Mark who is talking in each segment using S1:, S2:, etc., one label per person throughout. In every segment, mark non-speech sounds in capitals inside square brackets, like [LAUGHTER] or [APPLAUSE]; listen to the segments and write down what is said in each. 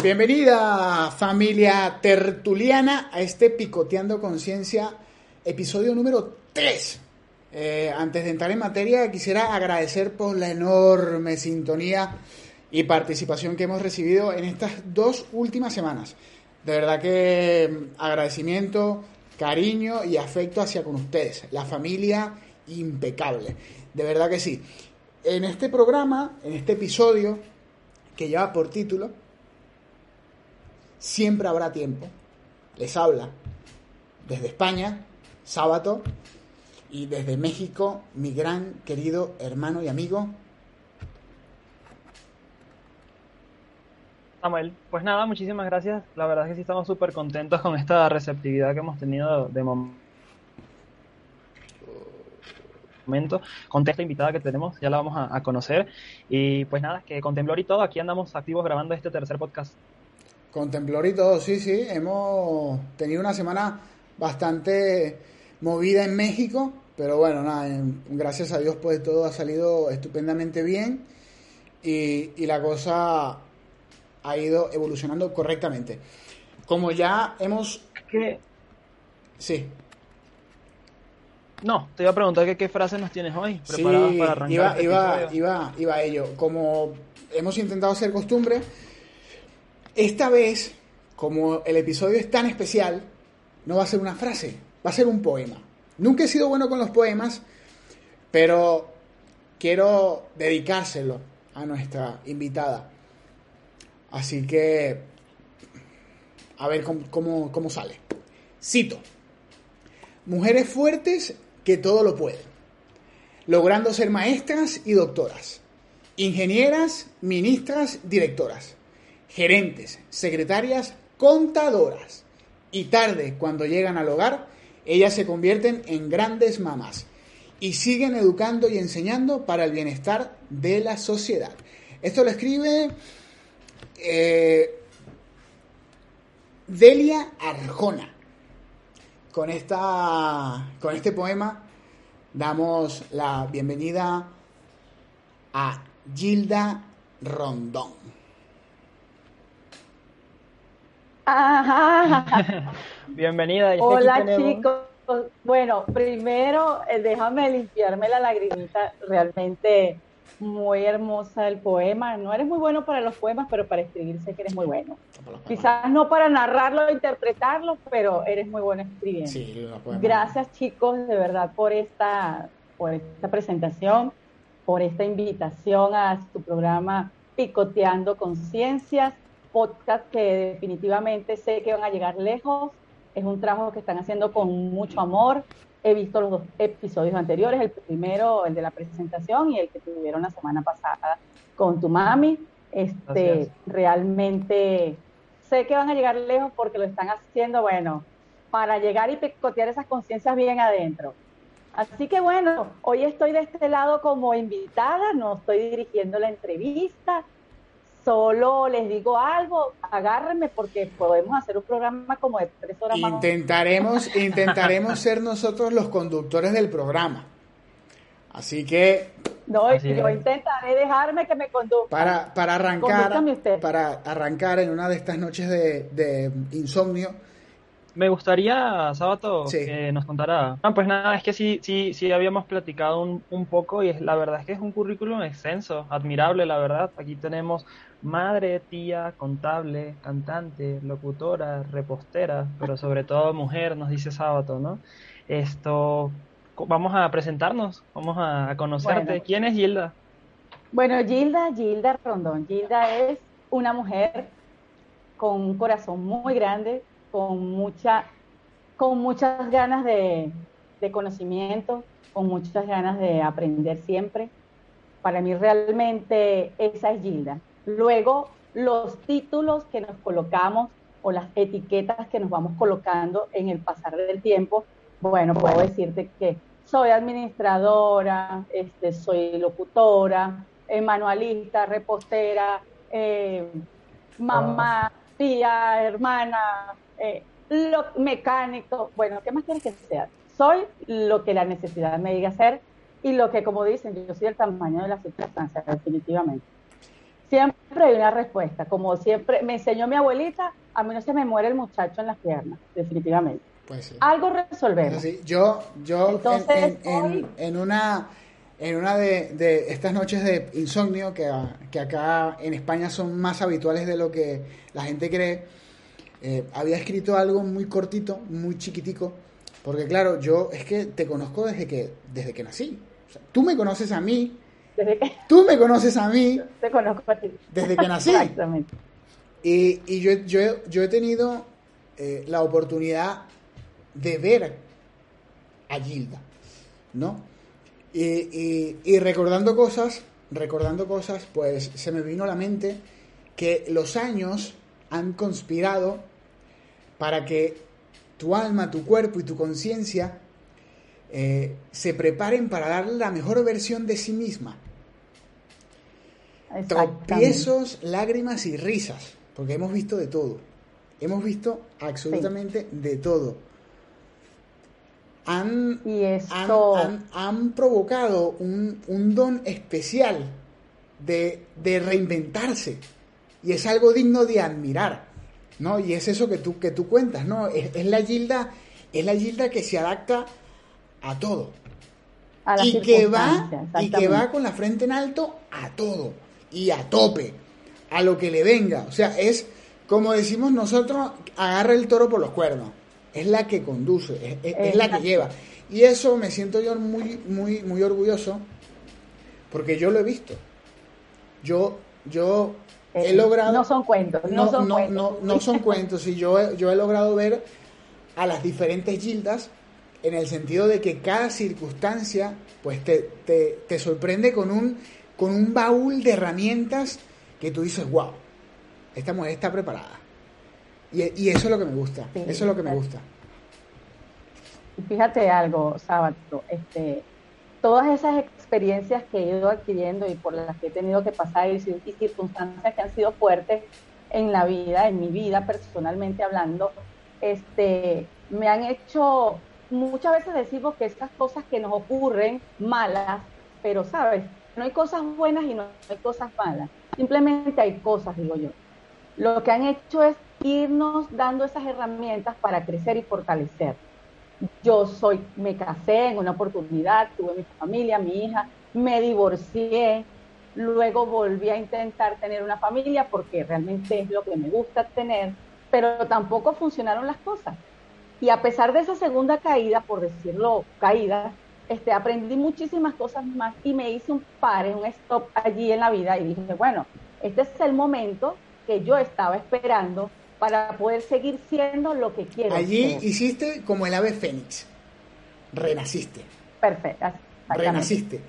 S1: Bienvenida familia tertuliana a este Picoteando Conciencia, episodio número 3. Eh, antes de entrar en materia, quisiera agradecer por la enorme sintonía y participación que hemos recibido en estas dos últimas semanas. De verdad que agradecimiento, cariño y afecto hacia con ustedes. La familia impecable. De verdad que sí. En este programa, en este episodio, que lleva por título, Siempre habrá tiempo. Les habla desde España, sábado, y desde México, mi gran querido hermano y amigo.
S2: Samuel, pues nada, muchísimas gracias. La verdad es que sí estamos súper contentos con esta receptividad que hemos tenido de momento. Con esta invitada que tenemos, ya la vamos a, conocer. Y pues nada, que con temblor y todo, aquí andamos activos grabando este tercer podcast.
S1: Con temblor y todo, sí, sí. Hemos tenido una semana bastante movida en México, pero bueno, nada, gracias a Dios pues todo ha salido estupendamente bien y, y la cosa ha ido evolucionando correctamente. Como ya hemos...
S2: ¿Qué?
S1: Sí.
S2: No, te iba a preguntar que, qué frase nos tienes hoy
S1: preparadas para arrancar. Iba, este iba, iba, iba a ello. Como hemos intentado hacer costumbre, esta vez, como el episodio es tan especial, no va a ser una frase, va a ser un poema. Nunca he sido bueno con los poemas, pero quiero dedicárselo a nuestra invitada. Así que, a ver cómo, cómo, sale. Cito. Mujeres fuertes que todo lo pueden, logrando ser maestras y doctoras, ingenieras, ministras, directoras, gerentes, secretarias, contadoras. Y tarde, cuando llegan al hogar, ellas se convierten en grandes mamás y siguen educando y enseñando para el bienestar de la sociedad. Esto lo escribe eh, Delia Arjona. Con, esta, con este poema damos la bienvenida a Gilda Rondón. [LAUGHS]
S2: Bienvenida.
S3: Hola chicos. Bueno, primero eh, déjame limpiarme la lagrimita. Realmente muy hermosa el poema. No eres muy bueno para los poemas, pero para escribir sé que eres muy bueno. Quizás no para narrarlo o interpretarlo, pero eres muy bueno escribiendo. Gracias chicos, de verdad, por esta, por esta presentación, por esta invitación a su programa Picoteando Conciencias podcast que definitivamente sé que van a llegar lejos. Es un trabajo que están haciendo con mucho amor. He visto los dos episodios anteriores, el primero, el de la presentación, y el que tuvieron la semana pasada con tu mami. Este, realmente sé que van a llegar lejos porque lo están haciendo, bueno, para llegar y picotear esas conciencias bien adentro. Así que bueno, hoy estoy de este lado como invitada, no estoy dirigiendo la entrevista, solo les digo algo, agárrenme porque podemos hacer un programa como de tres horas
S1: intentaremos, [LAUGHS] Intentaremos ser nosotros los conductores del programa. Así que...
S3: No, yo intentaré dejarme que me conduzca.
S1: Para, para arrancar, para arrancar en una de estas noches de, insomnio,
S2: me gustaría, Sábato, que nos contara. Ah, pues nada, es que sí, sí, sí habíamos platicado un, un, poco y es, la verdad es que es un currículum extenso, admirable, la verdad. Aquí tenemos madre, tía, contable, cantante, locutora, repostera, pero sobre todo mujer, nos dice Sábato, ¿no? Esto, vamos a presentarnos, vamos a conocerte. ¿Quién es Gilda?
S3: Bueno, Gilda, Gilda Rondón. Gilda es una mujer con un corazón muy grande, con mucha, con muchas ganas de, de conocimiento, con muchas ganas de aprender siempre. Para mí realmente esa es Gilda. Luego, los títulos que nos colocamos o las etiquetas que nos vamos colocando en el pasar del tiempo, bueno, puedo decirte que soy administradora, este, soy locutora, eh, manualista, repostera, eh, mamá, tía, hermana, eh, lo mecánico, bueno, ¿qué más quieres que sea? Soy lo que la necesidad me diga ser y lo que, como dicen, yo soy el tamaño de la circunstancia, definitivamente. Siempre hay una respuesta, como siempre me enseñó mi abuelita, a mí no se me muere el muchacho en las piernas, definitivamente. Pues Algo resolvemos.
S1: yo, yo en, una en una de, estas noches de insomnio que, que, acá en España son más habituales de lo que la gente cree, eh, había escrito algo muy cortito, muy chiquitico, porque claro, yo es que te conozco desde que, desde que nací. tú me conoces a mí, tú me conoces a mí, [LAUGHS]
S3: te conozco a ti.
S1: desde que nací. Exactamente. Y, y yo, yo, yo, he tenido eh, la oportunidad de ver a Gilda, ¿no? Y, y, y, recordando cosas, recordando cosas, pues se me vino a la mente que los años han conspirado para que tu alma, tu cuerpo y tu conciencia eh, se preparen para dar la mejor versión de sí misma. Tropiezos, lágrimas y risas, porque hemos visto de todo. Hemos visto absolutamente de todo. Han, han, provocado un, don especial de, de reinventarse. Y es algo digno de admirar. ¿no? Y es eso que tú, que tú cuentas, ¿no? Es, la gilda, es la gilda que se adapta a todo. y que va y que va con la frente en alto a todo y a tope, a lo que le venga. O sea, es como decimos nosotros, agarra el toro por los cuernos. Es la que conduce, es, la que lleva. Y eso me siento yo muy, muy, muy orgulloso porque yo lo he visto. Yo, yo he logrado...
S3: No son cuentos, no, son cuentos.
S1: No, son cuentos, y yo, yo he logrado ver a las diferentes gildas en el sentido de que cada circunstancia pues te, te, sorprende con un, con un baúl de herramientas que tú dices, wow, esta mujer está preparada. Y, y eso es lo que me gusta, eso es lo que me gusta.
S3: Fíjate algo, Sábado, este, todas esas experiencias que he ido adquiriendo y por las que he tenido que pasar y, circunstancias que han sido fuertes en la vida, en mi vida personalmente hablando, este, me han hecho, muchas veces decimos que estas cosas que nos ocurren malas, pero sabes, no hay cosas buenas y no hay cosas malas, simplemente hay cosas, digo yo. Lo que han hecho es irnos dando esas herramientas para crecer y fortalecer yo soy, me casé en una oportunidad, tuve mi familia, mi hija, me divorcié, luego volví a intentar tener una familia porque realmente es lo que me gusta tener, pero tampoco funcionaron las cosas. Y a pesar de esa segunda caída, por decirlo caída, este, aprendí muchísimas cosas más y me hice un pare, un stop allí en la vida y dije, bueno, este es el momento que yo estaba esperando para poder seguir siendo lo que quiero.
S1: Allí hiciste como el ave fénix, renaciste.
S3: Perfecto.
S1: Renaciste.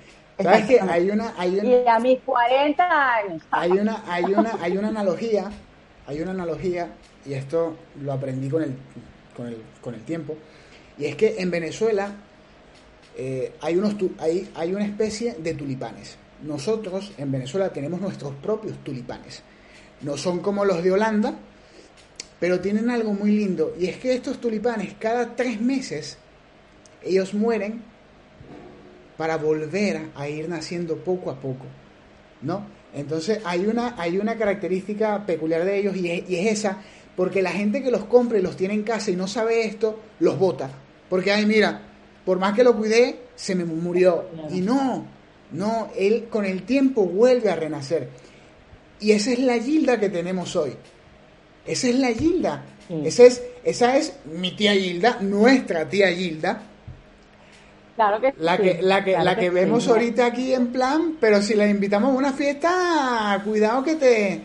S1: ¿Sabes que hay una, hay una,
S3: y a mis 40 años.
S1: Hay una, hay una, hay una analogía, hay una analogía, y esto lo aprendí con el, con el, con el tiempo, y es que en Venezuela eh, hay, unos, hay, hay una especie de tulipanes. Nosotros en Venezuela tenemos nuestros propios tulipanes. No son como los de Holanda, pero tienen algo muy lindo, y es que estos tulipanes cada tres meses, ellos mueren para volver a ir naciendo poco a poco, ¿no? Entonces hay una, hay una característica peculiar de ellos y es, esa, porque la gente que los compra y los tiene en casa y no sabe esto, los bota. Porque, ay, mira, por más que lo cuidé, se me murió. Y no, no, él con el tiempo vuelve a renacer. Y esa es la gilda que tenemos hoy. Esa es la Gilda. Esa, es, esa es mi tía Gilda, nuestra tía Gilda.
S3: Claro que
S1: la
S3: sí.
S1: que la que la que, vemos ahorita aquí en plan, pero si la invitamos a una fiesta, cuidado que te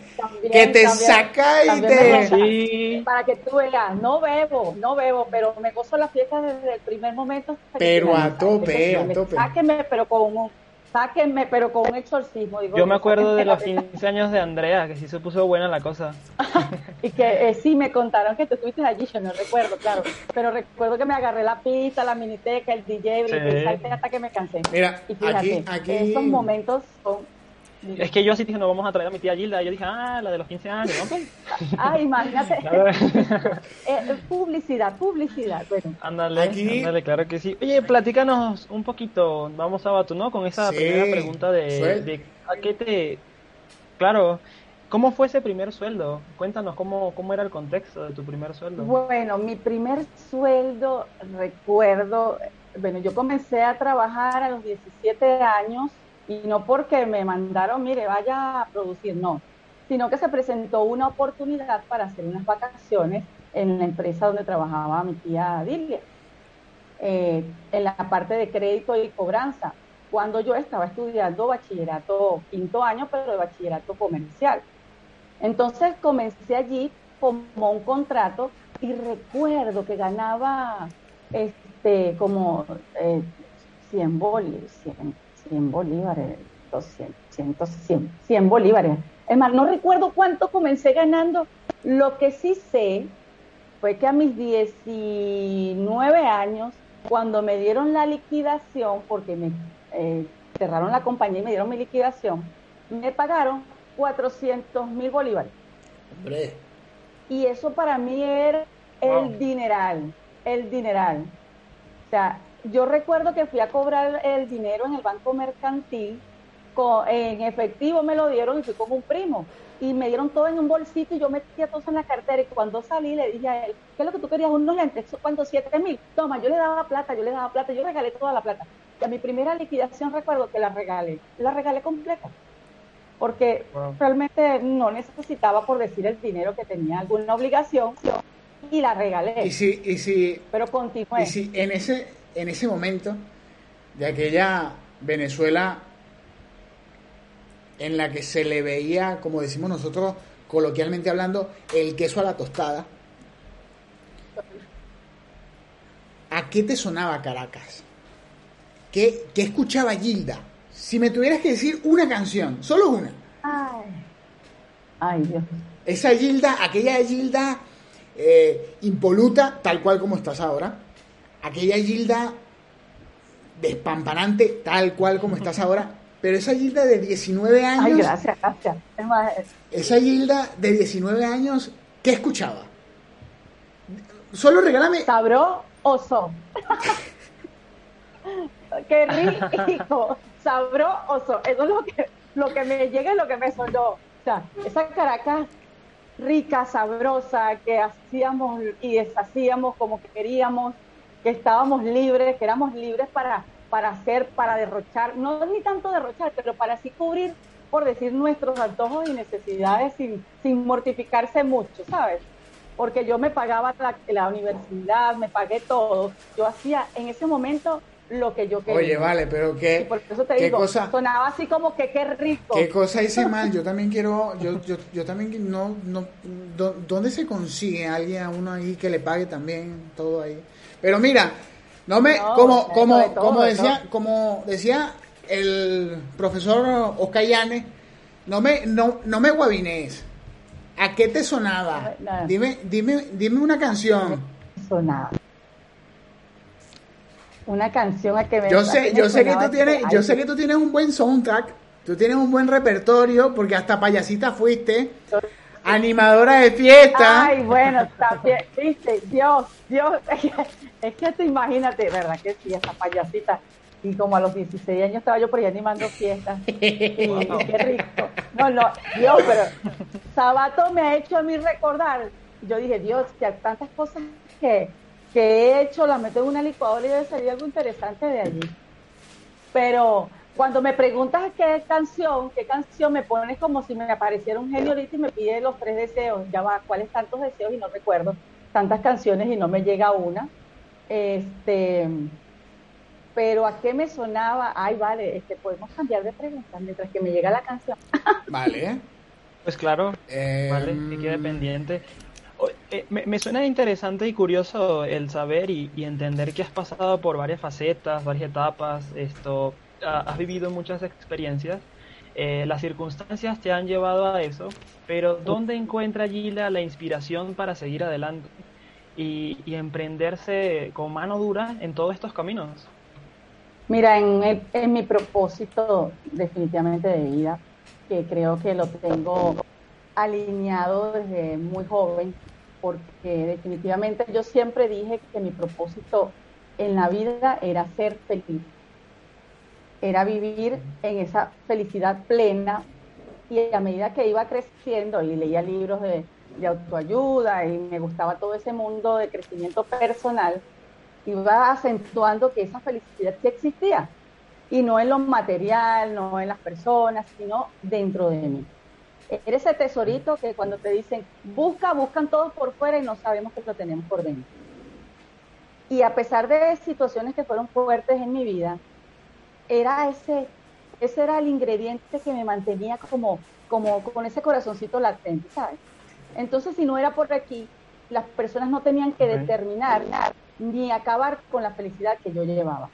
S1: que te saca y
S3: te para que tú veas, no bebo, no bebo, pero me gozo la fiesta desde el primer momento.
S1: Pero a tope, a tope.
S3: Sáqueme, pero con un sáquenme, pero con un exorcismo. Digo,
S2: yo me acuerdo de los 15 años de Andrea, que sí se puso buena la cosa. [LAUGHS]
S3: y que eh, sí me contaron que tú estuviste allí, yo no recuerdo, claro. Pero recuerdo que me agarré la pista, la miniteca, el DJ, hasta que me cansé.
S1: Mira, y fíjate, aquí,
S3: esos momentos son
S2: Es que yo así dije, no vamos a traer a mi tía Gilda. Y yo dije, ah, la de los 15 años, ¿no? [LAUGHS]
S3: ah, imagínate. [LAUGHS] [LAUGHS] eh, publicidad, publicidad. Bueno.
S2: Ándale, ándale, claro que sí. Oye, platícanos un poquito, vamos a ¿no? Con esa primera pregunta de, de, a qué te... Claro, ¿Cómo fue ese primer sueldo? Cuéntanos cómo, cómo era el contexto de tu primer sueldo.
S3: Bueno, mi primer sueldo, recuerdo, bueno, yo comencé a trabajar a los 17 años y no porque me mandaron, mire, vaya a producir, no, sino que se presentó una oportunidad para hacer unas vacaciones en la empresa donde trabajaba mi tía Dilia, eh, en la parte de crédito y cobranza, cuando yo estaba estudiando bachillerato quinto año, pero de bachillerato comercial. Entonces comencé allí como un contrato y recuerdo que ganaba este como eh, 100, bolívares, 100, bolívares, 200, 100, 100, bolívares. Es más, no recuerdo cuánto comencé ganando. Lo que sí sé fue que a mis 19 años, cuando me dieron la liquidación, porque me eh, cerraron la compañía y me dieron mi liquidación, me pagaron 400 mil bolívares. Hombre. Y eso para mí era el dineral, el dineral. O sea, yo recuerdo que fui a cobrar el dinero en el banco mercantil, en efectivo me lo dieron y fui con un primo. Y me dieron todo en un bolsito y yo metía todo en la cartera. Y cuando salí le dije a él, ¿qué es lo que tú querías? Unos lentes, ¿cuánto? Siete mil. Toma, yo le daba plata, yo le daba plata, yo regalé toda la plata. Y a mi primera liquidación recuerdo que la regalé, la regalé completa porque realmente no necesitaba, por decir, el dinero que tenía alguna obligación y la regalé.
S1: Y si, y si,
S3: Pero continué.
S1: Y si en ese, en ese momento de aquella Venezuela en la que se le veía, como decimos nosotros coloquialmente hablando, el queso a la tostada, ¿a qué te sonaba Caracas? ¿Qué, qué escuchaba Gilda? Si me tuvieras que decir una canción, solo una.
S3: Ay, Ay Dios.
S1: Esa Gilda, aquella Gilda eh, impoluta, tal cual como estás ahora. Aquella Gilda despampanante, tal cual como estás ahora. Pero esa Gilda de 19 años.
S3: Ay, gracias, gracias.
S1: Esa Gilda de 19 años, ¿qué escuchaba? Solo regálame.
S3: Sabroso. [LAUGHS] Qué rico sabroso. Eso es lo que, lo que me llega y lo que me sonó. O sea, esa Caracas rica, sabrosa, que hacíamos y deshacíamos como que queríamos, que estábamos libres, que éramos libres para, para hacer, para derrochar, no ni tanto derrochar, pero para así cubrir, por decir, nuestros antojos y necesidades sin, sin mortificarse mucho, ¿sabes? Porque yo me pagaba la, la universidad, me pagué todo. Yo hacía en ese momento lo que yo quería.
S1: Oye, vale, pero qué,
S3: por eso te digo, cosa, sonaba así como que qué rico.
S1: ¿Qué cosa hice mal? Yo también quiero, yo, yo, yo también no, no, ¿dónde se consigue alguien a uno ahí que le pague también todo ahí? Pero mira, no me, como, como, como decía, como decía el profesor Oscayane, no me, no, no me guabines. ¿A qué te sonaba? Dime, dime, dime una canción.
S3: Sonaba una canción a que me
S1: Yo sé, yo sé que tú tienes, yo sé que tú tienes un buen soundtrack, tú tienes un buen repertorio, porque hasta payasita fuiste, animadora de fiesta.
S3: Ay, bueno, también, viste, Dios, Dios, [LAUGHS] es que te imagínate, ¿verdad? Que sí, esta payasita. Y como a los 16 años estaba yo por ahí animando fiestas. [LAUGHS] Y, qué rico. No, no, Dios, pero Sabato me ha hecho a mí recordar. Yo dije, Dios, que hay tantas cosas que que he hecho, la meto en una licuadora y debe salir algo interesante de allí. Pero cuando me preguntas qué canción, qué canción me pones como si me apareciera un genio ahorita y me pide los tres deseos, ya va, ¿cuáles tantos deseos? Y no recuerdo tantas canciones y no me llega una. Este, pero ¿a qué me sonaba? Ay, vale, este, podemos cambiar de pregunta mientras que me llega la canción. [LAUGHS]
S1: Vale.
S2: Pues claro, vale, que quede em, pendiente. Eh, me, suena interesante y curioso el saber y, entender que has pasado por varias facetas, varias etapas, esto, has vivido muchas experiencias, eh, las circunstancias te han llevado a eso, pero ¿dónde encuentra Gila la inspiración para seguir adelante y, emprenderse con mano dura en todos estos caminos?
S3: Mira, en, en mi propósito definitivamente de vida que creo que lo tengo alineado desde muy joven, porque definitivamente yo siempre dije que mi propósito en la vida era ser feliz, era vivir en esa felicidad plena y a medida que iba creciendo y leía libros de, autoayuda y me gustaba todo ese mundo de crecimiento personal, iba acentuando que esa felicidad sí existía y no en lo material, no en las personas, sino dentro de mí. Eres ese tesorito que cuando te dicen busca, buscan todos por fuera y no sabemos que lo tenemos por dentro. Y a pesar de situaciones que fueron fuertes en mi vida, era ese, ese era el ingrediente que me mantenía como, como con ese corazoncito latente, ¿sabes? Entonces, si no era por aquí, las personas no tenían que determinar ni acabar con la felicidad que yo llevaba.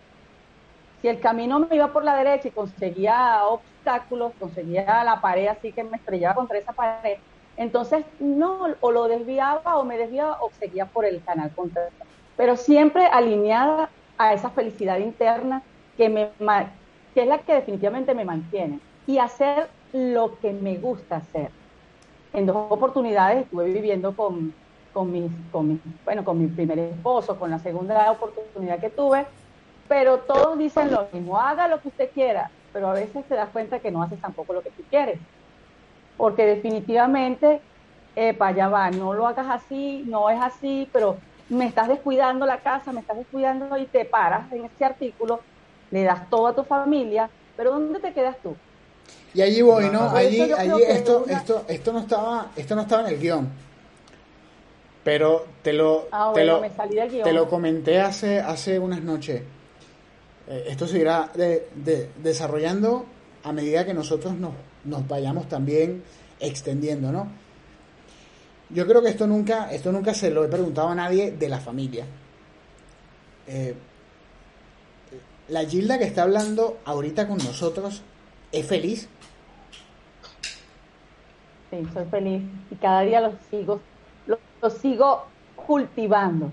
S3: Si el camino me iba por la derecha y conseguía obstáculos, conseguía la pared así que me estrellaba contra esa pared, entonces no, o lo desviaba o me desviaba o seguía por el canal contrario. Pero siempre alineada a esa felicidad interna que, me, que es la que definitivamente me mantiene. Y hacer lo que me gusta hacer. En dos oportunidades estuve viviendo con, con, mis, con, mi, bueno, con mi primer esposo, con la segunda oportunidad que tuve, pero todos dicen lo mismo, haga lo que usted quiera, pero a veces te das cuenta que no haces tampoco lo que tú quieres, porque definitivamente, para allá va, no lo hagas así, no es así, pero me estás descuidando la casa, me estás descuidando y te paras en ese artículo, le das todo a tu familia, pero ¿dónde te quedas tú?
S1: Y allí voy, ¿no? Allí, allí esto, esto, esto no estaba, esto no estaba en el guion pero te lo,
S3: ah,
S1: te, lo te lo comenté hace, hace unas noches. Eh, esto se irá de, desarrollando a medida que nosotros nos, nos vayamos también extendiendo, ¿no? Yo creo que esto nunca, esto nunca se lo he preguntado a nadie de la familia. Eh, la Gilda que está hablando ahorita con nosotros, ¿es feliz?
S3: Sí, soy feliz y cada día lo sigo lo sigo cultivando.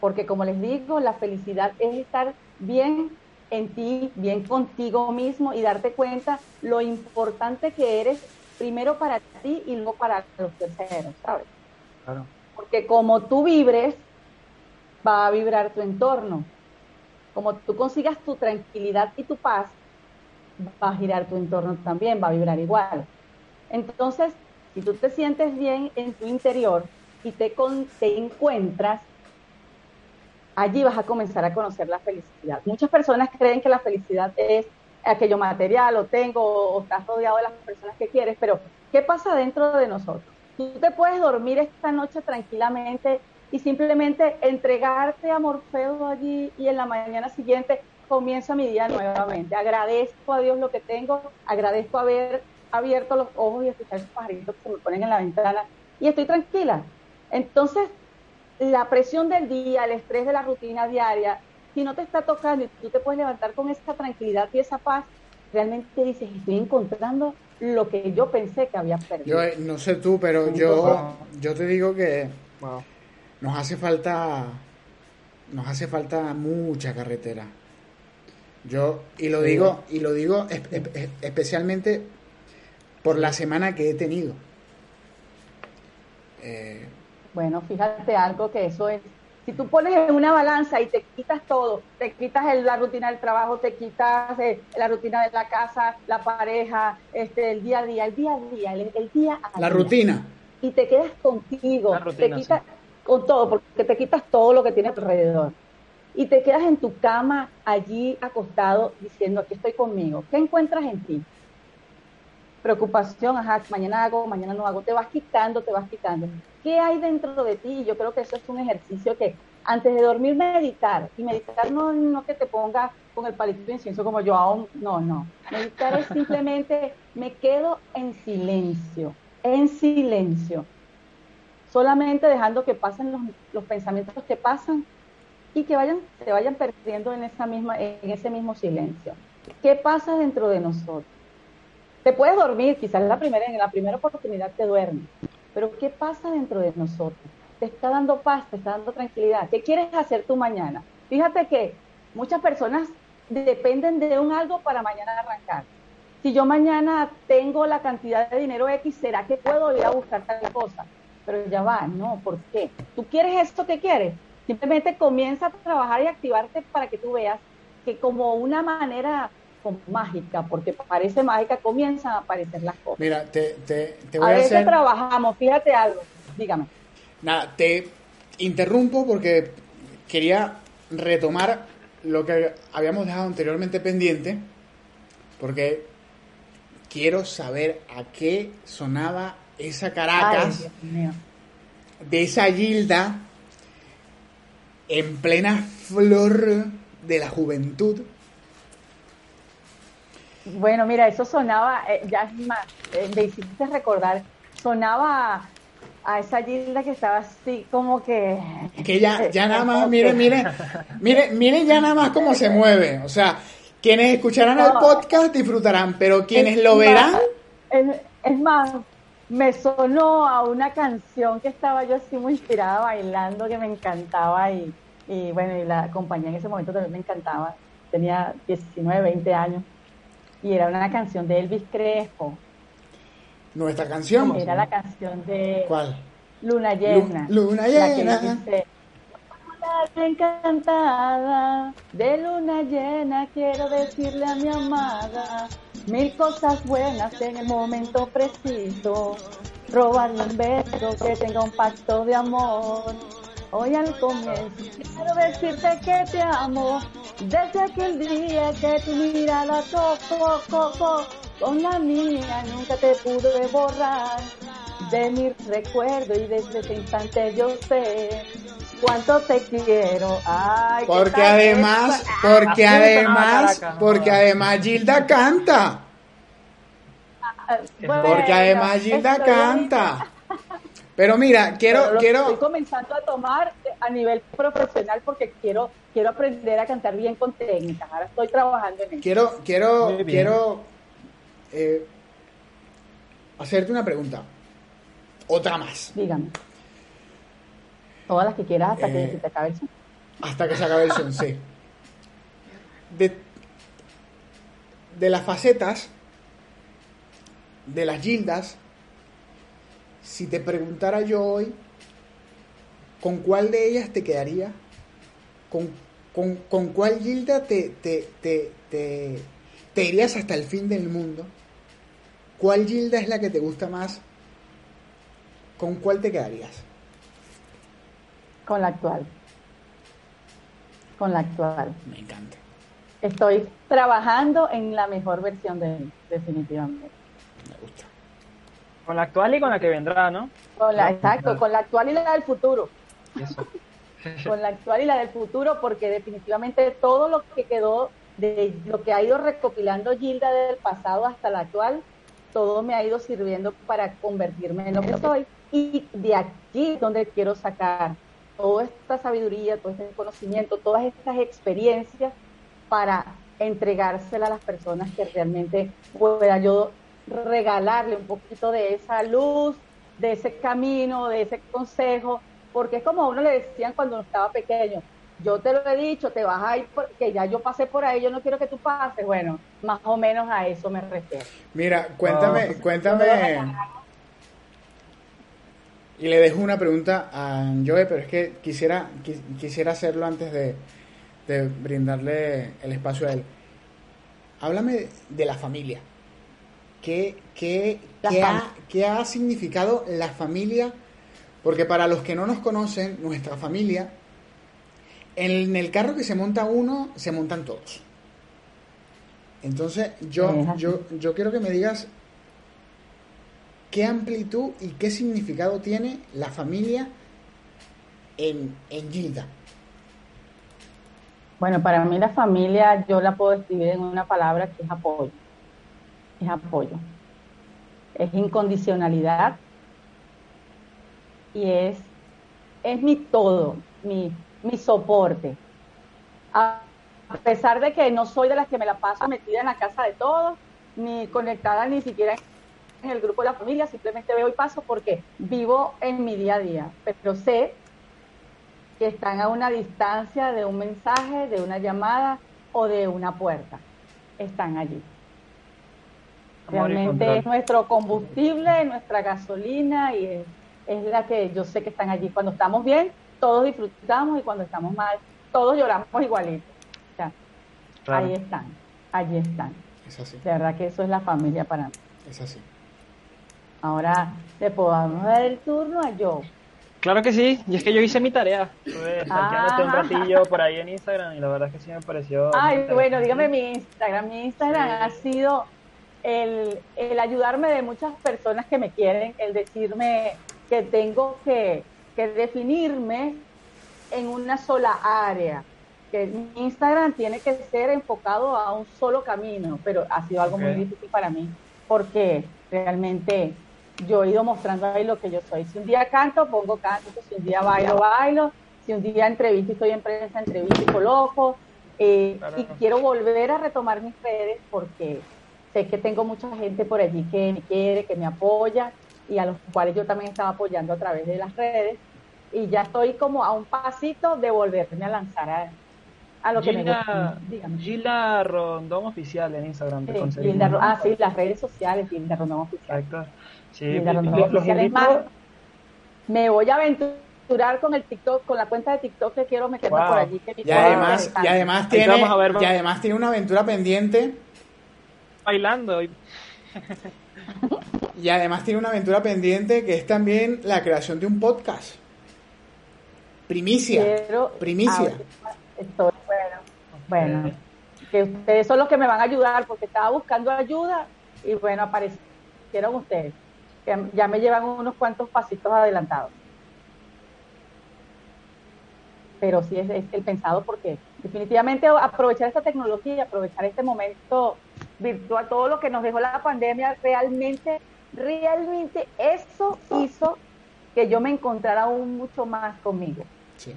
S3: Porque como les digo, la felicidad es estar bien en ti, bien contigo mismo y darte cuenta lo importante que eres primero para ti y luego para los terceros, ¿sabes? Claro. Porque como tú vibres, va a vibrar tu entorno. Como tú consigas tu tranquilidad y tu paz, va a girar tu entorno también, va a vibrar igual. Entonces, si tú te sientes bien en tu interior y te, encuentras, allí vas a comenzar a conocer la felicidad. Muchas personas creen que la felicidad es aquello material, lo tengo, o estás rodeado de las personas que quieres, pero ¿qué pasa dentro de nosotros? Tú te puedes dormir esta noche tranquilamente y simplemente entregarte a Morfeo allí y en la mañana siguiente comienza mi día nuevamente. Agradezco a Dios lo que tengo, agradezco haber abierto los ojos y escuchar esos pajaritos que se me ponen en la ventana y estoy tranquila. Entonces, la presión del día, el estrés de la rutina diaria, si no te está tocando y tú te puedes levantar con esa tranquilidad y esa paz, realmente dices, estoy encontrando lo que yo pensé que había perdido.
S1: Yo eh, no sé tú, pero yo, yo te digo que nos hace falta nos hace falta mucha carretera. Yo y lo digo y lo digo especialmente por la semana que he tenido.
S3: Eh, bueno, fíjate algo que eso es. Si tú pones en una balanza y te quitas todo, te quitas la rutina del trabajo, te quitas eh, la rutina de la casa, la pareja, este, el día a día, el día a día, el, día a
S1: La rutina.
S3: Y te quedas contigo, te quitas con todo, porque te quitas todo lo que tiene alrededor. Y te quedas en tu cama allí acostado diciendo, aquí estoy conmigo. ¿Qué encuentras en ti? preocupación, ajá, mañana hago, mañana no hago, te vas quitando, te vas quitando. ¿Qué hay dentro de ti? Yo creo que eso es un ejercicio que antes de dormir meditar, y meditar no, no que te ponga con el palito de incienso como yo aún, no, no. Meditar es simplemente me quedo en silencio, en silencio, solamente dejando que pasen los, los pensamientos que pasan y que vayan, se vayan perdiendo en, esa misma, en ese mismo silencio. ¿Qué pasa dentro de nosotros? Te puedes dormir, quizás la primera, en la primera oportunidad te duermes, pero ¿qué pasa dentro de nosotros? Te está dando paz, te está dando tranquilidad. ¿Qué quieres hacer tú mañana? Fíjate que muchas personas dependen de un algo para mañana arrancar. si yo mañana tengo la cantidad de dinero X, ¿será que puedo ir a buscar tal cosa? Pero ya va, no, ¿por qué? ¿Tú quieres esto que quieres? Simplemente comienza a trabajar y activarte para que tú veas que como una manera mágica, porque parece mágica, comienzan a aparecer las cosas.
S1: Mira, te, te, te voy
S3: a, a veces trabajamos, fíjate algo, dígame.
S1: Nada, te interrumpo porque quería retomar lo que habíamos dejado anteriormente pendiente, porque quiero saber a qué sonaba esa Caracas de esa Gilda en plena flor de la juventud.
S3: Bueno, mira, eso sonaba, eh, ya es más, eh, me hiciste recordar, sonaba a esa Gilda que estaba así como que...
S1: Que ya, ya nada más, mire, mire, mire, mire ya nada más cómo se mueve. O sea, quienes escucharán el podcast disfrutarán, pero quienes lo verán...
S3: es, más, me sonó a una canción que estaba yo así muy inspirada bailando, que me encantaba y, y bueno, y la compañía en ese momento también me encantaba. Tenía 19, 20 años. Y era una canción de Elvis Crespo
S1: nuestra canción.
S3: Era la canción de
S1: ¿Cuál?
S3: Luna Llena.
S1: luna Llena.
S3: Encantada, de luna llena quiero decirle a mi amada mil cosas buenas en el momento preciso. Robarle un beso que tenga un pacto de amor. Hoy al comienzo quiero decirte que te amo desde aquel día que tu mirada tocó, tocó con la mía nunca te pude borrar de mi recuerdo y desde ese instante yo sé cuánto te quiero. Ay,
S1: porque además, porque además, porque además Gilda canta. Ah, porque además Gilda canta. Pero mira, quiero, quiero.
S3: Estoy comenzando a tomar a nivel profesional porque quiero, quiero aprender a cantar bien con técnicas. Ahora estoy trabajando en eso.
S1: Quiero, quiero, quiero eh, hacerte una pregunta. Otra más.
S3: Dígame. Todas las que quieras hasta que eh, se acabe el son.
S1: Hasta que se acabe el son, sí. De, de las facetas, de las gildas, si te preguntara yo hoy, ¿con cuál de ellas te quedaría? ¿Con, con, con cuál gilda te, te, te, te, te irías hasta el fin del mundo? ¿Cuál Gilda es la que te gusta más? ¿Con cuál te quedarías?
S3: Con la actual. Con la actual.
S1: Me encanta.
S3: Estoy trabajando en la mejor versión de él, definitivamente.
S1: Me gusta.
S2: Con la actual y con la que vendrá, ¿no?
S3: Con la, exacto, con la actual y la del futuro. Eso. [LAUGHS] con la actual y la del futuro, porque definitivamente todo lo que quedó de lo que ha ido recopilando Gilda del pasado hasta la actual todo me ha ido sirviendo para convertirme en lo que soy. Y de aquí es donde quiero sacar toda esta sabiduría, todo este conocimiento, todas estas experiencias para entregársela a las personas que realmente pueda yo regalarle un poquito de esa luz, de ese camino, de ese consejo, porque es como a uno le decían cuando estaba pequeño, yo te lo he dicho, te vas a ir, porque ya yo pasé por ahí, yo no quiero que tú pases. Bueno, más o menos a eso me refiero.
S1: Mira, cuéntame, cuéntame. Y le dejo una pregunta a Joe, pero es que quisiera, quisiera hacerlo antes de, de brindarle el espacio a él. Háblame de la familia. ¿Qué, qué, qué, ha, ¿Qué ha significado la familia? Porque para los que no nos conocen, nuestra familia en el carro que se monta uno, se montan todos. Entonces, yo, yo, yo quiero que me digas qué amplitud y qué significado tiene la familia en, en Gilda.
S3: Bueno, para mí la familia yo la puedo describir en una palabra que es apoyo. Es apoyo. Es incondicionalidad y es, es mi todo, mi, mi soporte. A pesar de que no soy de las que me la paso metida en la casa de todos, ni conectada ni siquiera el grupo de la familia, simplemente veo y paso porque vivo en mi día a día, pero sé que están a una distancia de un mensaje, de una llamada o de una puerta. Están allí. Realmente es nuestro combustible, nuestra gasolina y es, es, la que yo sé que están allí. Cuando estamos bien, todos disfrutamos y cuando estamos mal, todos lloramos igualito. O sea, ahí están, allí están. Es así. De verdad que eso es la familia para mí.
S1: Es así.
S3: Ahora le podamos dar el turno a Joe.
S2: Claro que sí, y es que yo hice mi tarea. Estuve ah. un ratillo por ahí en Instagram y la verdad es que sí me pareció.
S3: Ay, bueno, dígame mi Instagram. Mi Instagram ha sido el, el, ayudarme de muchas personas que me quieren, el decirme que tengo que, que definirme en una sola área. Que mi Instagram tiene que ser enfocado a un solo camino, pero ha sido algo muy difícil para mí porque realmente yo he ido mostrando ahí lo que yo soy. Si un día canto, pongo canto, si un día bailo, bailo, si un día entrevisto, estoy en prensa, entrevisto y coloco. Eh, y quiero volver a retomar mis redes porque sé que tengo mucha gente por allí que me quiere, que me apoya y a los cuales yo también estaba apoyando a través de las redes. Y ya estoy como a un pasito de volverme a lanzar a, a lo que me gusta.
S2: Gila Rondón Oficial en Instagram.
S3: ah, sí, las redes sociales, Gilda Rondón Oficial. Exacto.
S2: Sí, Rondón
S3: más, me voy a aventurar con el TikTok, con la cuenta de TikTok que quiero meterme por allí.
S1: y, además, y, además tiene, y además tiene una aventura pendiente.
S2: Bailando. [LAUGHS]
S1: y además tiene una aventura pendiente que es también la creación de un podcast. Primicia. primicia.
S3: Estoy, bueno, bueno, que ustedes son los que me van a ayudar porque estaba buscando ayuda y bueno, aparecieron ustedes, que ya me llevan unos cuantos pasitos adelantados. Pero sí es, el pensado porque definitivamente aprovechar esta tecnología, aprovechar este momento virtual, todo lo que nos dejó la pandemia, realmente, realmente eso hizo que yo me encontrara aún mucho más conmigo. Sí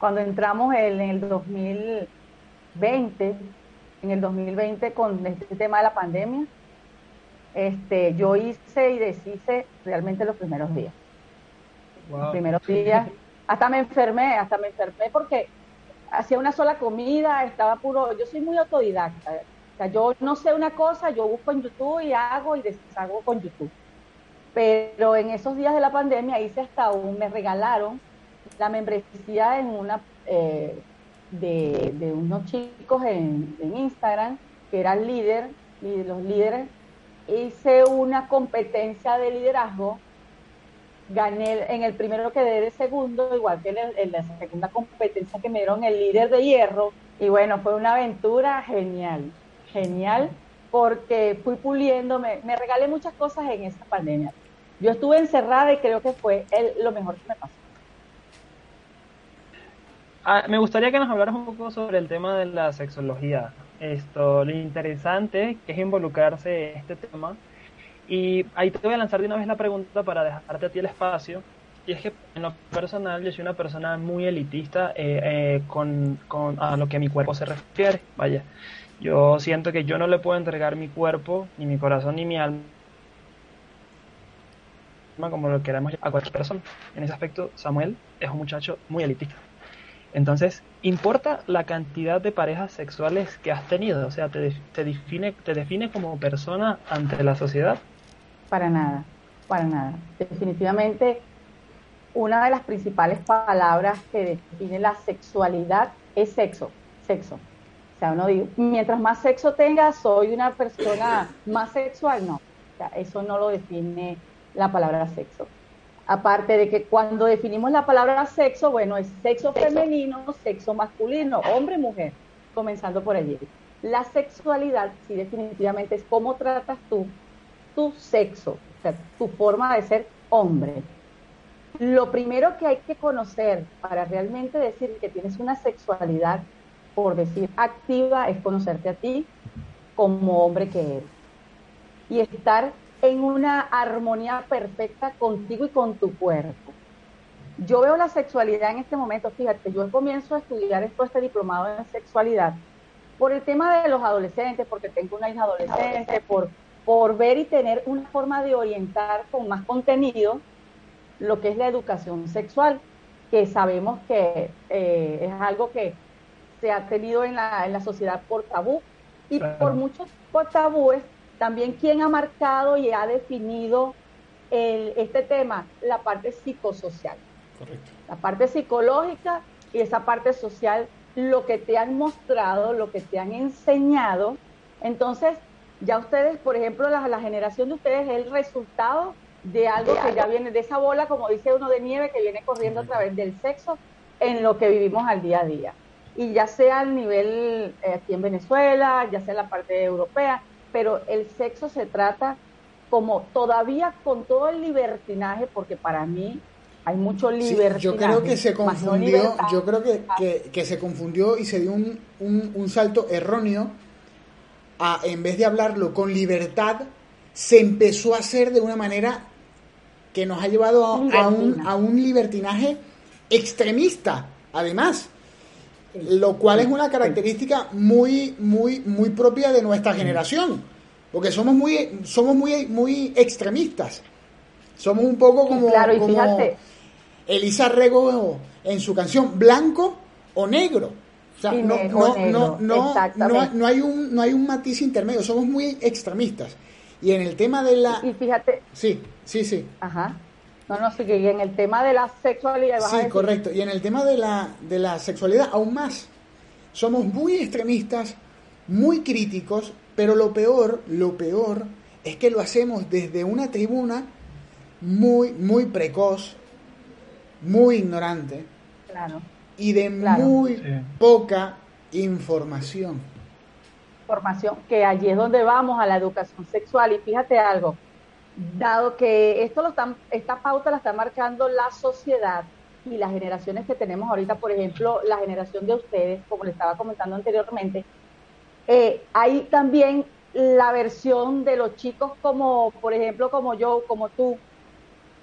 S3: cuando entramos en el 2020, en el 2020 con este tema de la pandemia, este, yo hice y deshice realmente los primeros días. Los primeros días, hasta me enfermé, hasta me enfermé porque hacía una sola comida, estaba puro, yo soy muy autodidacta. O sea, yo no sé una cosa, yo busco en YouTube y hago y deshago con YouTube. Pero en esos días de la pandemia hice hasta un, me regalaron la membresía en una eh, de, unos chicos en, Instagram que eran líder, y los líderes, hice una competencia de liderazgo, gané en el primero que de segundo, igual que en, la segunda competencia que me dieron el líder de hierro, y bueno, fue una aventura genial, genial, porque fui puliéndome, me regalé muchas cosas en esa pandemia. Yo estuve encerrada y creo que fue lo mejor que me pasó.
S2: Ah, me gustaría que nos hablaras un poco sobre el tema de la sexología. Esto, lo interesante que es involucrarse en este tema. Y ahí te voy a lanzar de una vez la pregunta para dejarte a ti el espacio. Y es que en lo personal yo soy una persona muy elitista eh, eh, con, con, a lo que mi cuerpo se refiere. Vaya, yo siento que yo no le puedo entregar mi cuerpo, ni mi corazón, ni mi alma como lo queramos a cualquier persona. En ese aspecto, Samuel es un muchacho muy elitista. Entonces, ¿importa la cantidad de parejas sexuales que has tenido? O sea, ¿te, te, define, ¿te define como persona ante la sociedad?
S3: Para nada, para nada. Definitivamente, una de las principales palabras que define la sexualidad es sexo, sexo. O sea, uno dice, mientras más sexo tenga, soy una persona más sexual. No, o sea, eso no lo define la palabra sexo. Aparte de que cuando definimos la palabra sexo, bueno, es sexo femenino, sexo masculino, hombre, mujer, comenzando por allí. La sexualidad, sí, definitivamente es cómo tratas tú tu sexo, o sea, tu forma de ser hombre. Lo primero que hay que conocer para realmente decir que tienes una sexualidad, por decir activa, es conocerte a ti como hombre que eres. Y estar en una armonía perfecta contigo y con tu cuerpo. Yo veo la sexualidad en este momento, fíjate, yo comienzo a estudiar esto, este diplomado en sexualidad por el tema de los adolescentes, porque tengo una hija adolescente, por, por ver y tener una forma de orientar con más contenido lo que es la educación sexual, que sabemos que eh, es algo que se ha tenido en la, en la sociedad por tabú y por muchos por tabúes también quién ha marcado y ha definido el, este tema, la parte psicosocial. Correcto. La parte psicológica y esa parte social, lo que te han mostrado, lo que te han enseñado. Entonces, ya ustedes, por ejemplo, la, la generación de ustedes es el resultado de algo que ya viene, de esa bola, como dice uno de nieve, que viene corriendo a través del sexo en lo que vivimos al día a día. Y ya sea a nivel eh, aquí en Venezuela, ya sea en la parte europea, pero el sexo se trata como todavía con todo el libertinaje, porque para mí hay mucho libertinaje.
S1: yo creo que se confundió, yo creo que, que, se confundió y se dio un, un, un salto erróneo a, en vez de hablarlo con libertad, se empezó a hacer de una manera que nos ha llevado a, un, a un libertinaje extremista, además, lo cual es una característica muy, muy, muy propia de nuestra generación, porque somos muy, somos muy, muy extremistas. Somos un poco como, Elisa Rego en su canción Blanco o Negro. O sea, no, no, no, no, hay un, no hay un matiz intermedio, somos muy extremistas. Y en el tema de la...
S3: Y fíjate...
S1: Sí, sí, sí.
S3: Ajá. No, no, sí, que en el tema de la sexualidad...
S1: sí, correcto. Y en el tema de la, de la sexualidad aún más. Somos muy extremistas, muy críticos, pero lo peor, lo peor es que lo hacemos desde una tribuna muy, muy precoz, muy ignorante.
S3: Claro.
S1: Y de muy poca información
S3: información, que allí es donde vamos a la educación sexual. Y fíjate algo, dado que esto lo están, esta pauta la está marcando la sociedad y las generaciones que tenemos ahorita, por ejemplo, la generación de ustedes, como le estaba comentando anteriormente, eh, hay también la versión de los chicos como, por ejemplo, como yo, como tú,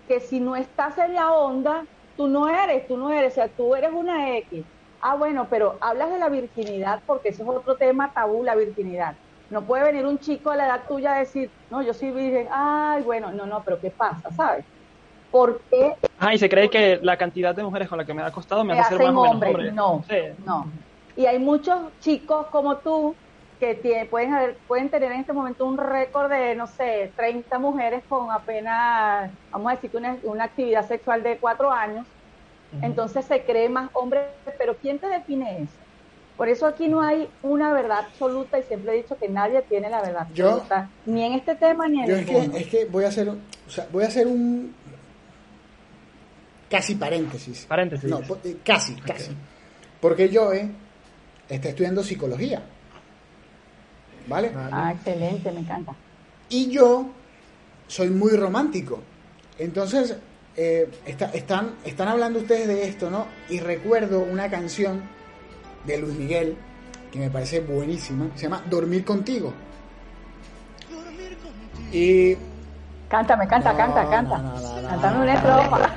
S3: que si no estás en la onda, tú no eres, tú no eres, o sea, tú eres una X. Ah, bueno, pero hablas de la virginidad porque ese es otro tema tabú, la virginidad. No puede venir un chico a la edad tuya a decir, no, yo soy virgen, ay, bueno, no, no, pero ¿qué pasa, sabes? Porque...
S2: Ah, y se cree que la cantidad de mujeres con la que me ha costado me, hace ser más hombre.
S3: No, no. Y hay muchos chicos como tú que pueden, haber, pueden tener en este momento un récord de, no sé, 30 mujeres con apenas, vamos a decir que una, una actividad sexual de cuatro años entonces se cree más hombre, pero ¿quién te define eso? Por eso aquí no hay una verdad absoluta y siempre he dicho que nadie tiene la verdad absoluta, ni en este tema ni en el
S1: es que, es que voy a hacer, o sea, voy a hacer un casi paréntesis.
S2: Paréntesis.
S1: No, eh, casi, casi. Porque yo eh, está estudiando psicología. ¿Vale?
S3: Ah, excelente, me encanta.
S1: Y yo soy muy romántico. Entonces, eh, están, están hablando ustedes de esto, ¿no? Y recuerdo una canción de Luis Miguel que me parece buenísima, se llama Dormir contigo. Y.
S3: Cántame, canta, canta, canta. Cántame una estrofa.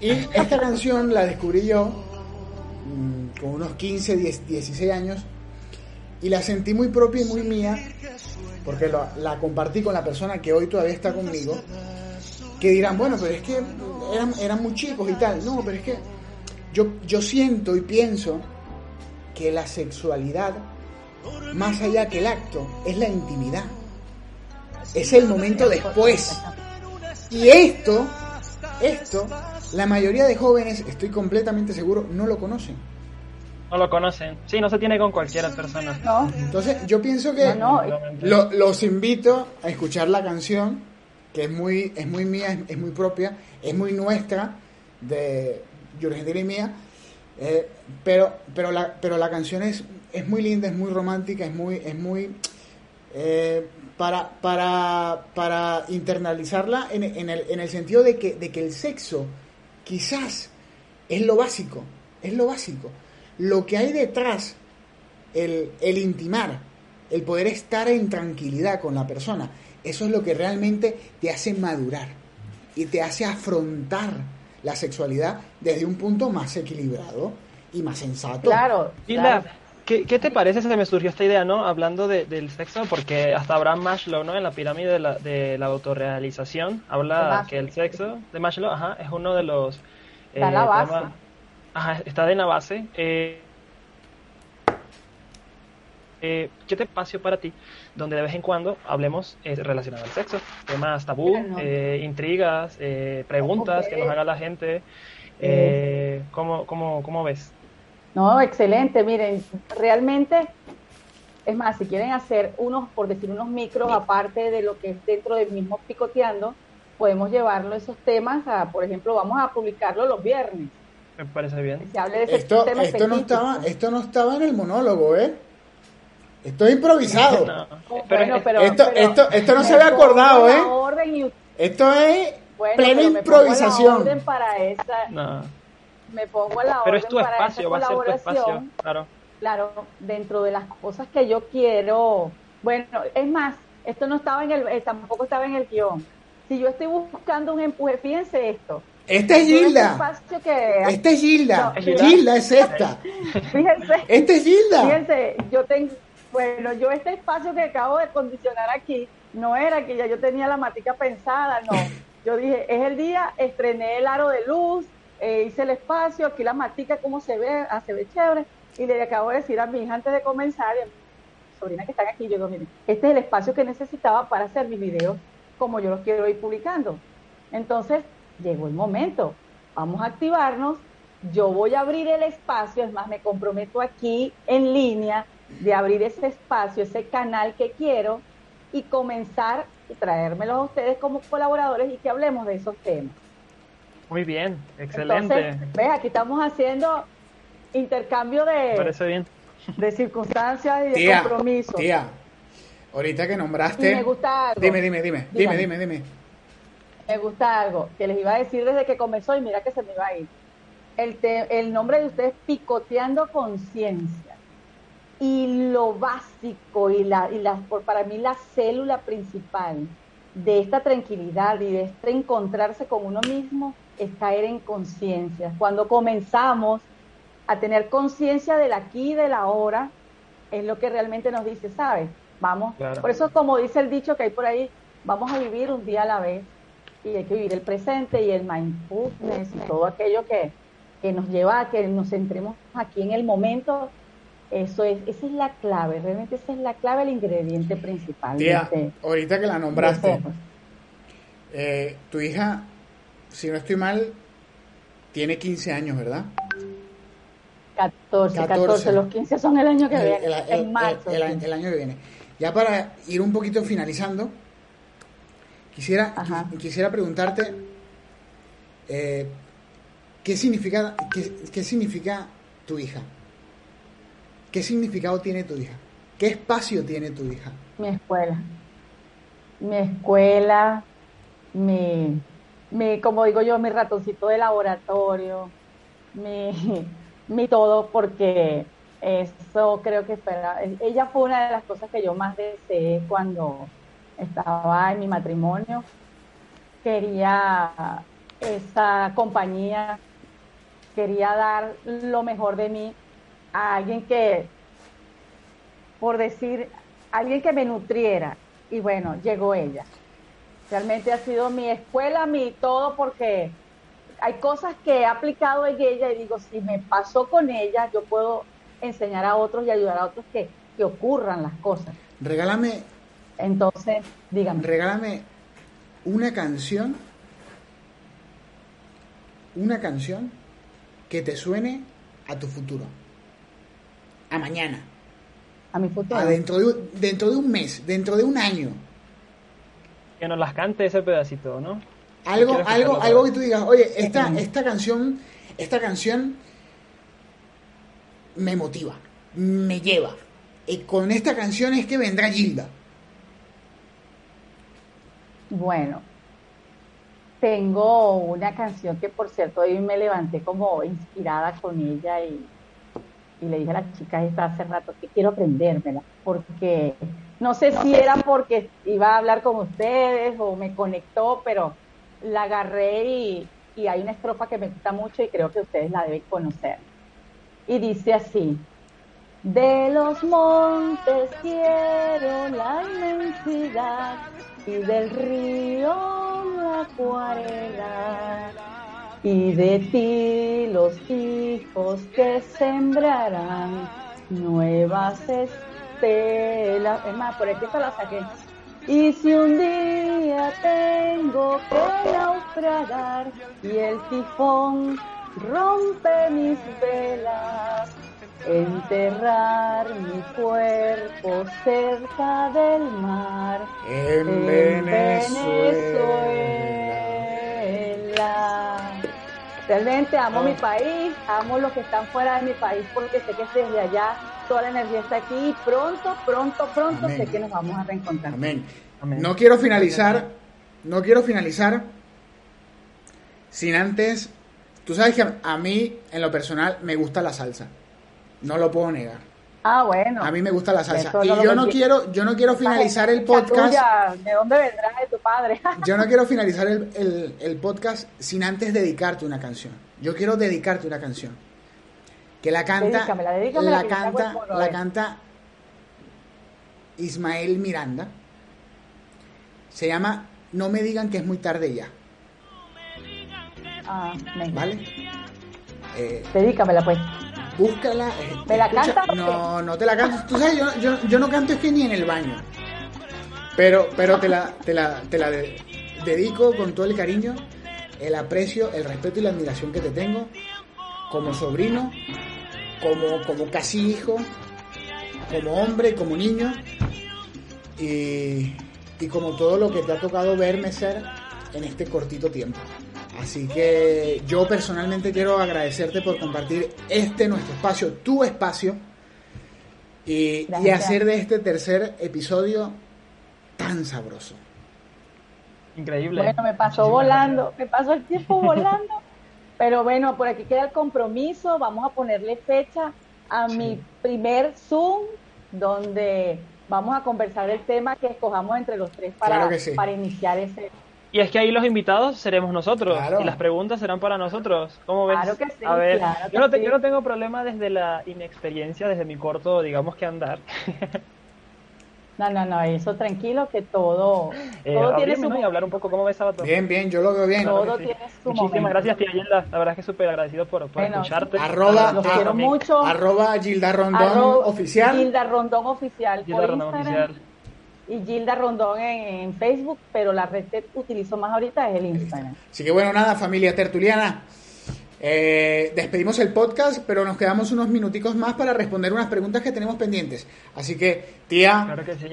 S1: Y esta canción la descubrí yo mm, con unos 15, 16 años y la sentí muy propia y muy mía porque la compartí con la persona que hoy todavía está conmigo que dirán, bueno, pero es que eran, eran muy chicos y tal. No, pero es que yo, yo siento y pienso que la sexualidad, más allá que el acto, es la intimidad. Es el momento después. Y esto, esto, la mayoría de jóvenes, estoy completamente seguro, no lo conocen.
S2: No lo conocen. Sí, no se tiene con cualquier persona.
S3: No.
S1: Entonces, yo pienso que los invito a escuchar la canción que es muy, es muy mía, es, muy propia, es muy nuestra, de Y mía, eh, pero, pero, la, pero la canción es, es muy linda, es muy romántica, es muy, es muy eh, para, para, para internalizarla en, en, el, en el sentido de que, de que el sexo quizás es lo básico, es lo básico. Lo que hay detrás, el, el intimar, el poder estar en tranquilidad con la persona, eso es lo que realmente te hace madurar y te hace afrontar la sexualidad desde un punto más equilibrado y más sensato.
S3: Claro.
S2: ¿qué, te parece? Se me surgió esta idea, ¿no? Hablando del sexo, porque hasta Abraham Maslow, ¿no? En la pirámide de la, de la autorrealización, habla que el sexo de Maslow, ajá, es uno de los...
S3: Está la eh, base.
S2: ajá, está en la base. Eh, eh, ¿qué te espacio para ti donde de vez en cuando hablemos eh, relacionado al sexo? Temas tabú, eh, intrigas, eh, preguntas que nos haga la gente. ¿cómo, cómo, ¿Cómo ves?
S3: No, excelente. Miren, realmente, es más, si quieren hacer unos, por decir, unos micros aparte de lo que es dentro del mismo picoteando, podemos llevarlo esos temas a, por ejemplo, vamos a publicarlo los viernes.
S2: Me parece bien.
S1: esto, esto no estaba, esto no estaba en el monólogo, ¿eh? Esto es improvisado. esto, esto, esto no se había acordado, ¿eh? Esto es plena improvisación.
S3: para esa, no. Me pongo a la
S2: pero es tu espacio, va a ser tu espacio, claro.
S3: Claro, dentro de las cosas que yo quiero. Bueno, es más, esto no estaba en el, eh, tampoco estaba en el guion. Si yo estoy buscando un empuje, fíjense esto.
S1: Esta es Gilda. Esta es Gilda. Gilda es esta. [LAUGHS] Fíjense. Esta es Gilda.
S3: Fíjense, yo tengo bueno, yo este espacio que acabo de condicionar aquí, no era que ya yo tenía la matica pensada, no. Yo dije, es el día, estrené el aro de luz, eh, hice el espacio, aquí la matica, cómo se ve, ah, se ve chévere. Y le acabo de decir a mi hija antes de comenzar, y a mi sobrina que están aquí, yo digo, miren, este es el espacio que necesitaba para hacer mis videos como yo los quiero ir publicando. Entonces, llegó el momento, vamos a activarnos, yo voy a abrir el espacio, es más, me comprometo aquí en línea de abrir ese espacio, ese canal que quiero y comenzar y traérmelos a ustedes como colaboradores y que hablemos de esos temas.
S2: Muy bien, excelente.
S3: ves, aquí estamos haciendo intercambio de,
S2: Parece bien.
S3: de circunstancias y de compromisos.
S1: Tía, ahorita que nombraste...
S3: me gusta algo.
S1: Dime, dime, dime, dime, dime, dime.
S3: Me gusta algo que les iba a decir desde que comenzó y mira que se me iba a ir. El, el nombre de ustedes, Picoteando Conciencia y lo básico y, la, y la, para mí la célula principal de esta tranquilidad y de este encontrarse con uno mismo es caer en conciencia. Cuando comenzamos a tener conciencia del aquí y del ahora, es lo que realmente nos dice, ¿sabes? Vamos. Por eso, como dice el dicho que hay por ahí, vamos a vivir un día a la vez y hay que vivir el presente y el mindfulness y todo aquello que, que nos lleva a que nos centremos aquí en el momento eso es, esa es la clave, realmente esa es la clave, el ingrediente principal.
S1: Tía, este ahorita que la nombraste, este eh, tu hija, si no estoy mal, tiene 15 años, ¿verdad?
S3: 14, 14, los 15 son el año que viene,
S1: el, en marzo. El, año que viene. Ya para ir un poquito finalizando, quisiera, quisiera preguntarte, eh, ¿qué, significa, qué significa tu hija? ¿Qué significado tiene tu hija? ¿Qué espacio tiene tu hija?
S3: Mi escuela. Mi escuela, mi, mi como digo yo, mi ratoncito de laboratorio, mi, [LAUGHS] mi todo, porque eso creo que espera. Ella fue una de las cosas que yo más deseé cuando estaba en mi matrimonio. Quería esa compañía, quería dar lo mejor de mí a alguien que, por decir, alguien que me nutriera. Y bueno, llegó ella. Realmente ha sido mi escuela, mi todo, porque hay cosas que he aplicado en ella y digo, si me pasó con ella, yo puedo enseñar a otros y ayudar a otros que, que ocurran las cosas.
S1: Regálame.
S3: Entonces, dígame.
S1: Regálame una canción, una canción que te suene a tu futuro a mañana.
S3: A mi futuro.
S1: A dentro, de, dentro de un mes, dentro de un año.
S2: Que nos las cante ese pedacito, ¿no?
S1: Algo, algo, algo que tú digas, oye, esta, esta canción, esta canción me motiva, me lleva. Y con esta canción es que vendrá Gilda.
S3: Bueno, tengo una canción que por cierto hoy me levanté como inspirada con ella y y le dije a la chica esta hace rato que quiero aprendérmela, porque no sé si era porque iba a hablar con ustedes o me conectó, pero la agarré y, y hay una estrofa que me gusta mucho y creo que ustedes la deben conocer. Y dice así, de los montes quiero la inmensidad y del río la acuarela y de ti los hijos que sembrarán nuevas estela. Es más, por aquí te la saqué. Y si un día tengo que naufragar y el tifón rompe mis velas, enterrar mi cuerpo cerca del mar
S1: en,
S3: Venezuela. Realmente amo mi país, amo los que están fuera de mi país porque sé que desde allá toda la energía está aquí y pronto, pronto, pronto sé que nos vamos a reencontrar.
S1: Amén. No quiero finalizar, no quiero finalizar sin antes, tú sabes que a mí en lo personal me gusta la salsa, no lo puedo negar.
S3: Ah, bueno.
S1: A mí me gusta la salsa. Y yo no quiero, [LAUGHS] yo no quiero finalizar el podcast.
S3: ¿De dónde vendrá de tu padre?
S1: yo no quiero finalizar el, el, podcast sin antes dedicarte una canción. Yo quiero dedicarte una canción. Que la canta. la canta, la canta Ismael Miranda. Se llama No me digan que es muy tarde ya.
S3: Ah,
S1: ¿Vale?
S3: Eh, Dedícamela pues
S1: búscala.
S3: Eh, ¿Me la canta?
S1: No, no te la canto. Tú sabes, yo, yo, yo, no canto es que ni en el baño. Pero, pero te la, te la, te la dedico con todo el cariño, el aprecio, el respeto y la admiración que te tengo como sobrino, como, como casi hijo, como hombre, como niño y, y como todo lo que te ha tocado verme ser en este cortito tiempo. Así que yo personalmente quiero agradecerte por compartir este nuestro espacio, tu espacio, y, hacer de este tercer episodio tan sabroso.
S2: Increíble.
S3: Bueno, me pasó volando, me pasó el tiempo [LAUGHS] volando, pero bueno, por aquí queda el compromiso, vamos a ponerle fecha a mi primer Zoom, donde vamos a conversar el tema que escojamos entre los tres para, para iniciar ese
S2: y es que ahí los invitados seremos nosotros y las preguntas serán para nosotros. ¿Cómo ves?
S3: Claro que sí,
S2: A ver, yo, no yo no tengo problema desde la inexperiencia, desde mi corto, digamos que andar. [LAUGHS]
S3: No, no, no, eso tranquilo que todo, [LAUGHS]
S2: eh, todo tiene su y hablar un poco cómo ves Sabato.
S1: Bien, bien, yo lo veo bien.
S3: Todo tiene su
S2: Muchísimas gracias, tía Gilda. La verdad es que súper agradecido por, por escucharte.
S1: Arroba, los quiero mucho. Arroba Gilda Rondón oficial.
S3: Gilda Rondón oficial.
S2: Gilda Rondón oficial
S3: y Gilda Rondón en, Facebook, pero la red que utilizo más ahorita es el Instagram.
S1: Así que bueno, nada, familia tertuliana. Eh, despedimos el podcast, pero nos quedamos unos minuticos más para responder unas preguntas que tenemos pendientes. Así que, tía,
S2: claro que sí.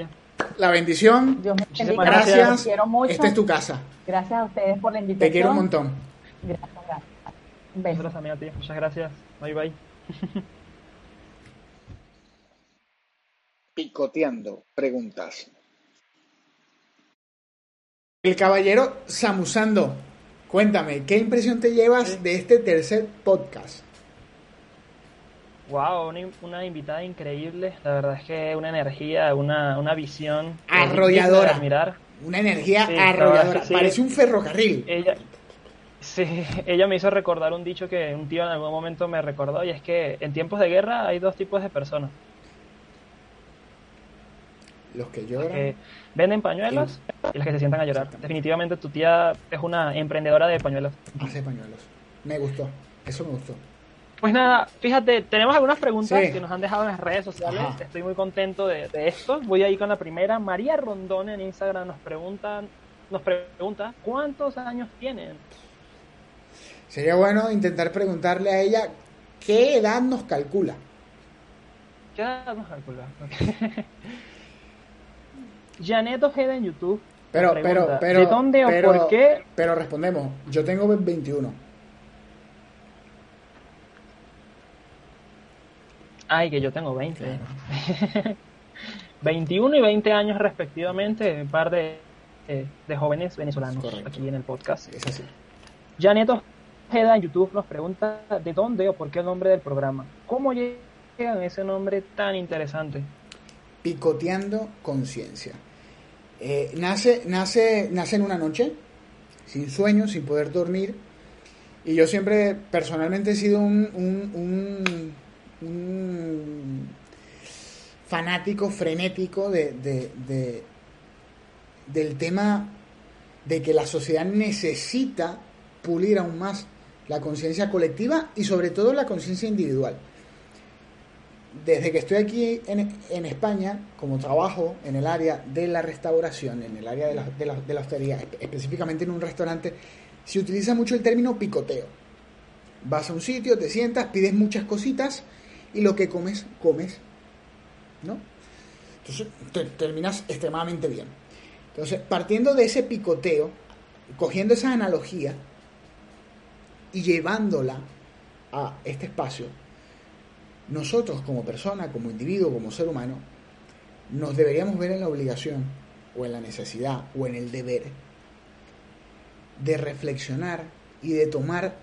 S1: la bendición.
S3: Dios
S1: me gracias. Quiero mucho. Esta es tu casa.
S3: Gracias a ustedes por la invitación.
S1: Te quiero un montón.
S3: Gracias, gracias. Un beso.
S2: Muchas gracias. Bye, bye.
S1: Picoteando preguntas. El caballero Samusando, cuéntame, ¿qué impresión te llevas de este tercer podcast?
S2: Wow, una, invitada increíble. La verdad es que una energía, una, una visión
S1: arrolladora. Una energía arrolladora. Parece un ferrocarril.
S2: Ella, sí, [LAUGHS] ella me hizo recordar un dicho que un tío en algún momento me recordó y es que en tiempos de guerra hay dos tipos de personas.
S1: Los que lloran
S2: venden pañuelos y las que se sientan a llorar. Definitivamente tu tía es una emprendedora de pañuelos.
S1: Hace pañuelos. Me gustó. Eso me gustó.
S2: Pues nada, fíjate, tenemos algunas preguntas que nos han dejado en las redes sociales. Estoy muy contento de, esto. Voy a ir con la primera. María Rondón en Instagram nos pregunta, nos pregunta ¿cuántos años tienen?
S1: Sería bueno intentar preguntarle a ella qué edad nos calcula.
S2: ¿Qué edad nos calcula? [LAUGHS] Janet Ojeda en YouTube.
S1: Pero, pero, pero.
S2: ¿De dónde o por qué?
S1: Pero respondemos. Yo tengo 21.
S2: Ay, que yo tengo 20. 21 [LAUGHS] y 20 años respectivamente, un par de, eh, de jóvenes venezolanos aquí en el podcast.
S1: Es así.
S2: Janet Ojeda en YouTube nos pregunta de dónde o por qué el nombre del programa. ¿Cómo llegan ese nombre tan interesante?
S1: Picoteando conciencia. Eh, nace, nace, nace en una noche, sin sueño, sin poder dormir. Y yo siempre, personalmente, he sido un, un, fanático, frenético de, de, del tema de que la sociedad necesita pulir aún más la conciencia colectiva y sobre todo la conciencia individual. Desde que estoy aquí en, España, como trabajo en el área de la restauración, en el área de la, de la, hostería, específicamente en un restaurante, se utiliza mucho el término picoteo. Vas a un sitio, te sientas, pides muchas cositas y lo que comes, comes. ¿No? Entonces te, terminas extremadamente bien. Entonces, partiendo de ese picoteo, cogiendo esa analogía y llevándola a este espacio, nosotros como persona, como individuo, como ser humano, nos deberíamos ver en la obligación o en la necesidad o en el deber de reflexionar y de tomar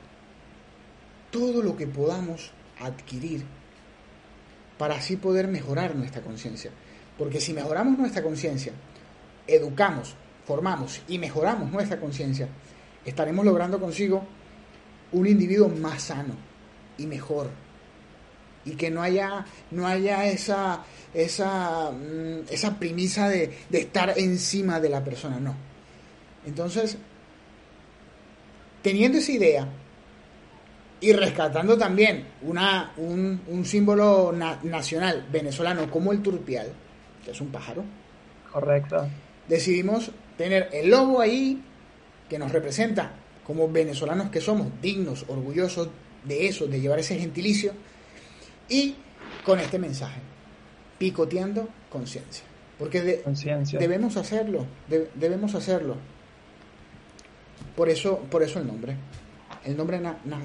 S1: todo lo que podamos adquirir para así poder mejorar nuestra conciencia. Porque si mejoramos nuestra conciencia, educamos, formamos y mejoramos nuestra conciencia, estaremos logrando consigo un individuo más sano y mejor. Y que no haya, no haya esa, esa, mm, esa premisa de, de estar encima de la persona, no. Entonces, teniendo esa idea y rescatando también una, un, símbolo nacional venezolano como el turpial, que es un pájaro.
S2: Correcto.
S1: Decidimos tener el lobo ahí, que nos representa como venezolanos que somos, dignos, orgullosos de eso, de llevar ese gentilicio, y con este mensaje, picoteando conciencia. Porque debemos hacerlo, debemos hacerlo. Por eso, por eso el nombre. El nombre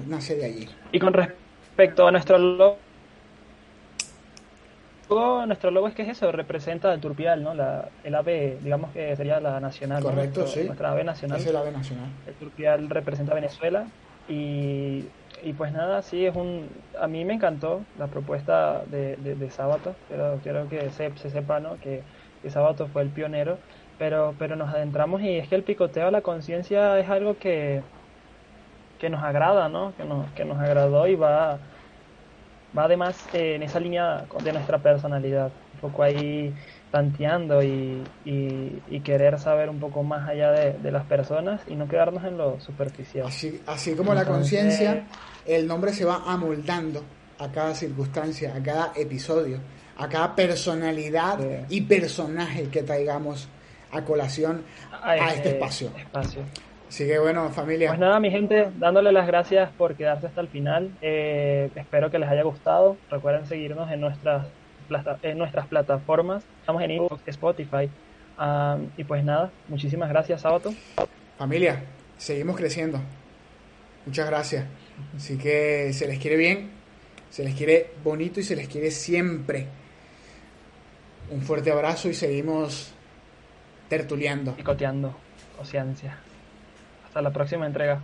S1: nace de allí.
S2: Y con respecto a nuestro logo, nuestro logo es que es eso, representa el turpial, ¿no? La, el ave, digamos que sería la nacional.
S1: Correcto, sí.
S2: Nuestra ave nacional.
S1: Es el ave nacional.
S2: El turpial representa Venezuela y, y, pues nada, sí, es un... A mí me encantó la propuesta de, de, de Sábato, pero quiero que se, se sepa, ¿no? Que, que Sábato fue el pionero pero, pero nos adentramos y es que el picoteo a la conciencia es algo que, que nos agrada, ¿no? Que nos, que nos agradó y va, va además eh, en esa línea de nuestra personalidad, un poco ahí tanteando y, y, querer saber un poco más allá de, las personas y no quedarnos en lo superficial.
S1: Así, así como la conciencia, el nombre se va amoldando a cada circunstancia, a cada episodio, a cada personalidad y personaje que traigamos a colación a, este, espacio.
S2: espacio.
S1: Así que bueno, familia.
S2: Pues nada, mi gente, dándole las gracias por quedarse hasta el final. Eh, espero que les haya gustado. Recuerden seguirnos en nuestras, en nuestras plataformas. Estamos en Spotify. y pues nada, muchísimas gracias, Sábato.
S1: Familia, seguimos creciendo. Muchas gracias. Así que se les quiere bien, se les quiere bonito y se les quiere siempre. Un fuerte abrazo y seguimos tertuleando.
S2: Picoteando, ciencia. Hasta la próxima entrega.